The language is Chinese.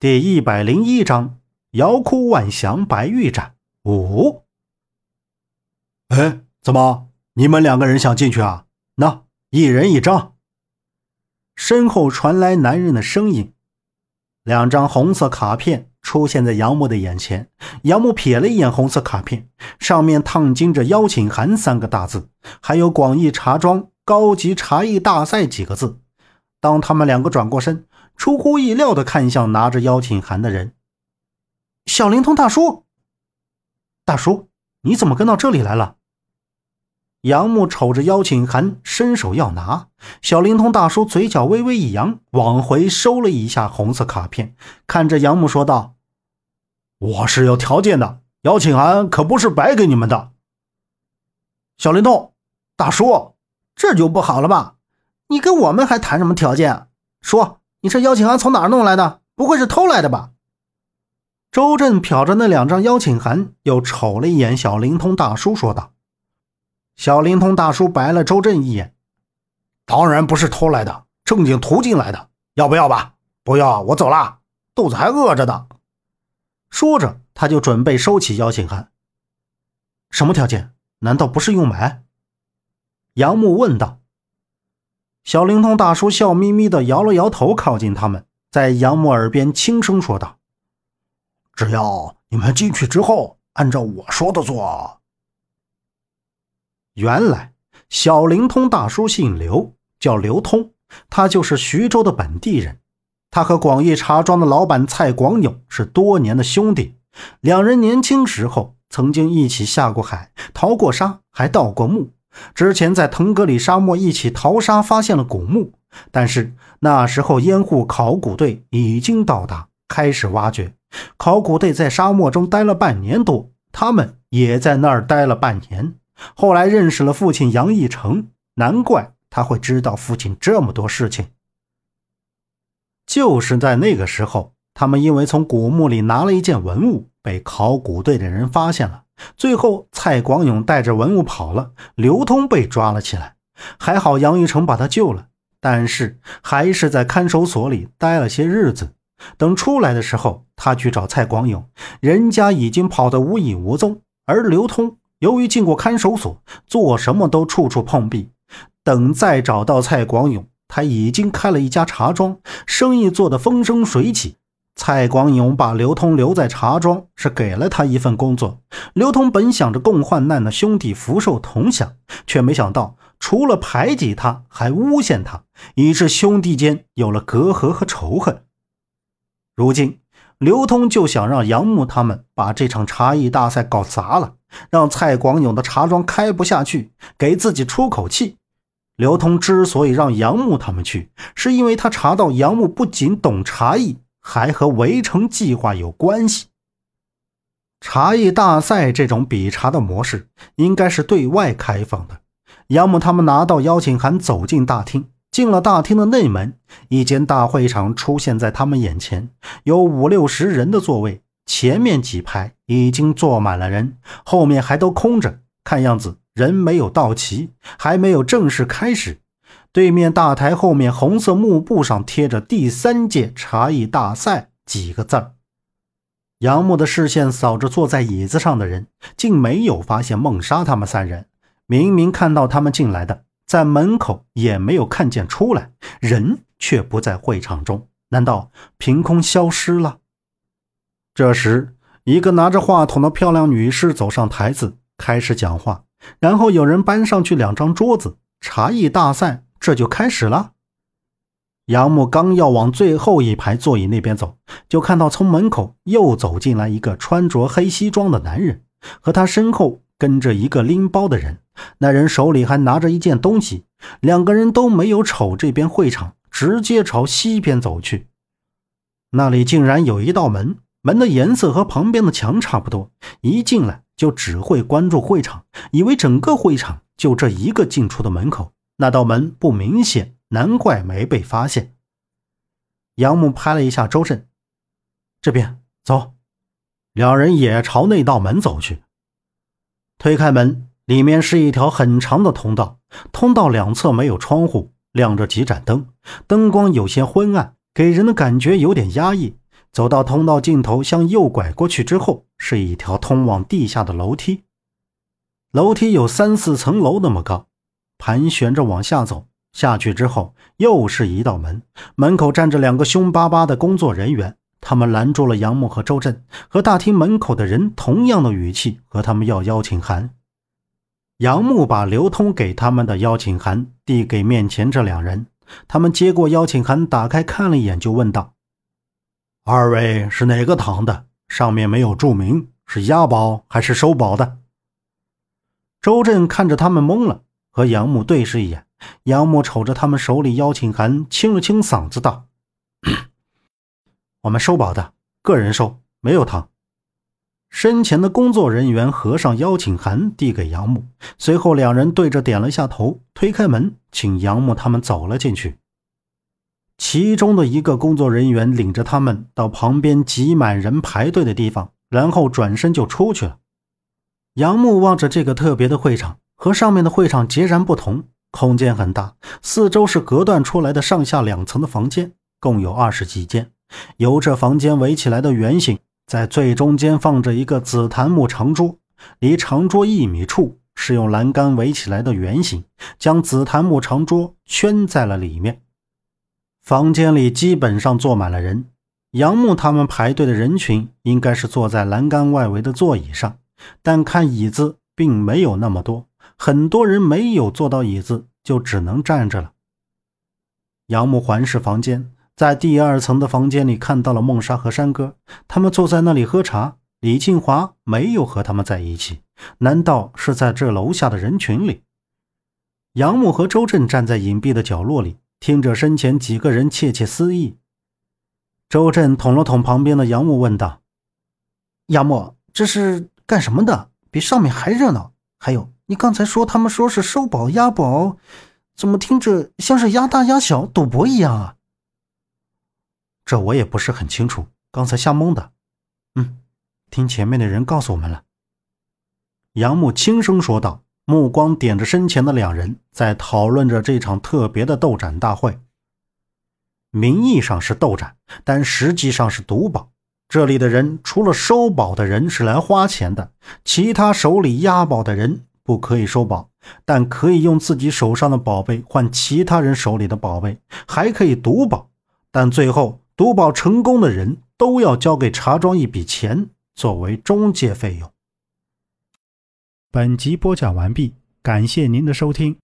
第一百零一章：瑶哭万祥白玉盏五。哎，怎么？你们两个人想进去啊？那一人一张。身后传来男人的声音。两张红色卡片出现在杨木的眼前。杨木瞥了一眼红色卡片，上面烫金着“邀请函”三个大字，还有“广义茶庄高级茶艺大赛”几个字。当他们两个转过身。出乎意料的看向拿着邀请函的人，小灵通大叔。大叔，你怎么跟到这里来了？杨木瞅着邀请函，伸手要拿。小灵通大叔嘴角微微一扬，往回收了一下红色卡片，看着杨木说道：“我是有条件的，邀请函可不是白给你们的。”小灵通大叔，这就不好了吧？你跟我们还谈什么条件？说。你这邀请函从哪儿弄来的？不会是偷来的吧？周震瞟着那两张邀请函，又瞅了一眼小灵通大叔，说道：“小灵通大叔白了周震一眼，当然不是偷来的，正经途径来的。要不要吧？不要，我走了，肚子还饿着呢。”说着，他就准备收起邀请函。什么条件？难道不是用买？杨木问道。小灵通大叔笑眯眯的摇了摇头，靠近他们，在杨木耳边轻声说道：“只要你们进去之后，按照我说的做。”原来，小灵通大叔姓刘，叫刘通，他就是徐州的本地人。他和广义茶庄的老板蔡广友是多年的兄弟，两人年轻时候曾经一起下过海，逃过沙，还盗过墓。之前在腾格里沙漠一起淘沙，发现了古墓，但是那时候烟户考古队已经到达，开始挖掘。考古队在沙漠中待了半年多，他们也在那儿待了半年。后来认识了父亲杨义成，难怪他会知道父亲这么多事情。就是在那个时候，他们因为从古墓里拿了一件文物，被考古队的人发现了。最后，蔡广勇带着文物跑了，刘通被抓了起来。还好杨玉成把他救了，但是还是在看守所里待了些日子。等出来的时候，他去找蔡广勇，人家已经跑得无影无踪。而刘通由于进过看守所，做什么都处处碰壁。等再找到蔡广勇，他已经开了一家茶庄，生意做得风生水起。蔡广勇把刘通留在茶庄，是给了他一份工作。刘通本想着共患难的兄弟福寿同享，却没想到除了排挤他，还诬陷他，以致兄弟间有了隔阂和仇恨。如今，刘通就想让杨木他们把这场茶艺大赛搞砸了，让蔡广勇的茶庄开不下去，给自己出口气。刘通之所以让杨木他们去，是因为他查到杨木不仅懂茶艺。还和围城计划有关系。茶艺大赛这种比茶的模式应该是对外开放的。杨木他们拿到邀请函，走进大厅。进了大厅的内门，一间大会场出现在他们眼前，有五六十人的座位，前面几排已经坐满了人，后面还都空着。看样子人没有到齐，还没有正式开始。对面大台后面红色幕布上贴着“第三届茶艺大赛”几个字儿。杨木的视线扫着坐在椅子上的人，竟没有发现孟莎他们三人。明明看到他们进来的，在门口也没有看见出来，人却不在会场中，难道凭空消失了？这时，一个拿着话筒的漂亮女士走上台子，开始讲话。然后有人搬上去两张桌子，茶艺大赛。这就开始了。杨木刚要往最后一排座椅那边走，就看到从门口又走进来一个穿着黑西装的男人，和他身后跟着一个拎包的人。那人手里还拿着一件东西。两个人都没有瞅这边会场，直接朝西边走去。那里竟然有一道门，门的颜色和旁边的墙差不多。一进来就只会关注会场，以为整个会场就这一个进出的门口。那道门不明显，难怪没被发现。杨木拍了一下周震，这边走。两人也朝那道门走去。推开门，里面是一条很长的通道，通道两侧没有窗户，亮着几盏灯，灯光有些昏暗，给人的感觉有点压抑。走到通道尽头，向右拐过去之后，是一条通往地下的楼梯。楼梯有三四层楼那么高，盘旋着往下走。下去之后，又是一道门，门口站着两个凶巴巴的工作人员。他们拦住了杨木和周震，和大厅门口的人同样的语气和他们要邀请函。杨木把刘通给他们的邀请函递给面前这两人，他们接过邀请函，打开看了一眼，就问道：“二位是哪个堂的？上面没有注明，是押宝还是收宝的？”周震看着他们懵了，和杨木对视一眼。杨木瞅着他们手里邀请函，清了清嗓子道。我们收保的，个人收，没有堂。身前的工作人员合上邀请函，递给杨木，随后两人对着点了下头，推开门，请杨木他们走了进去。其中的一个工作人员领着他们到旁边挤满人排队的地方，然后转身就出去了。杨木望着这个特别的会场，和上面的会场截然不同，空间很大，四周是隔断出来的上下两层的房间，共有二十几间。由这房间围起来的圆形，在最中间放着一个紫檀木长桌，离长桌一米处是用栏杆围起来的圆形，将紫檀木长桌圈在了里面。房间里基本上坐满了人，杨木他们排队的人群应该是坐在栏杆外围的座椅上，但看椅子并没有那么多，很多人没有坐到椅子，就只能站着了。杨木环视房间。在第二层的房间里看到了梦莎和山哥，他们坐在那里喝茶。李庆华没有和他们在一起，难道是在这楼下的人群里？杨木和周震站在隐蔽的角落里，听着身前几个人窃窃私语。周震捅了捅旁边的杨木，问道：“杨木，这是干什么的？比上面还热闹。还有，你刚才说他们说是收宝押宝，怎么听着像是押大押小、赌博一样啊？”这我也不是很清楚，刚才吓懵的。嗯，听前面的人告诉我们了。杨木轻声说道，目光点着身前的两人，在讨论着这场特别的斗展大会。名义上是斗展，但实际上是赌宝。这里的人除了收宝的人是来花钱的，其他手里押宝的人不可以收宝，但可以用自己手上的宝贝换其他人手里的宝贝，还可以赌宝，但最后。赌宝成功的人都要交给茶庄一笔钱作为中介费用。本集播讲完毕，感谢您的收听。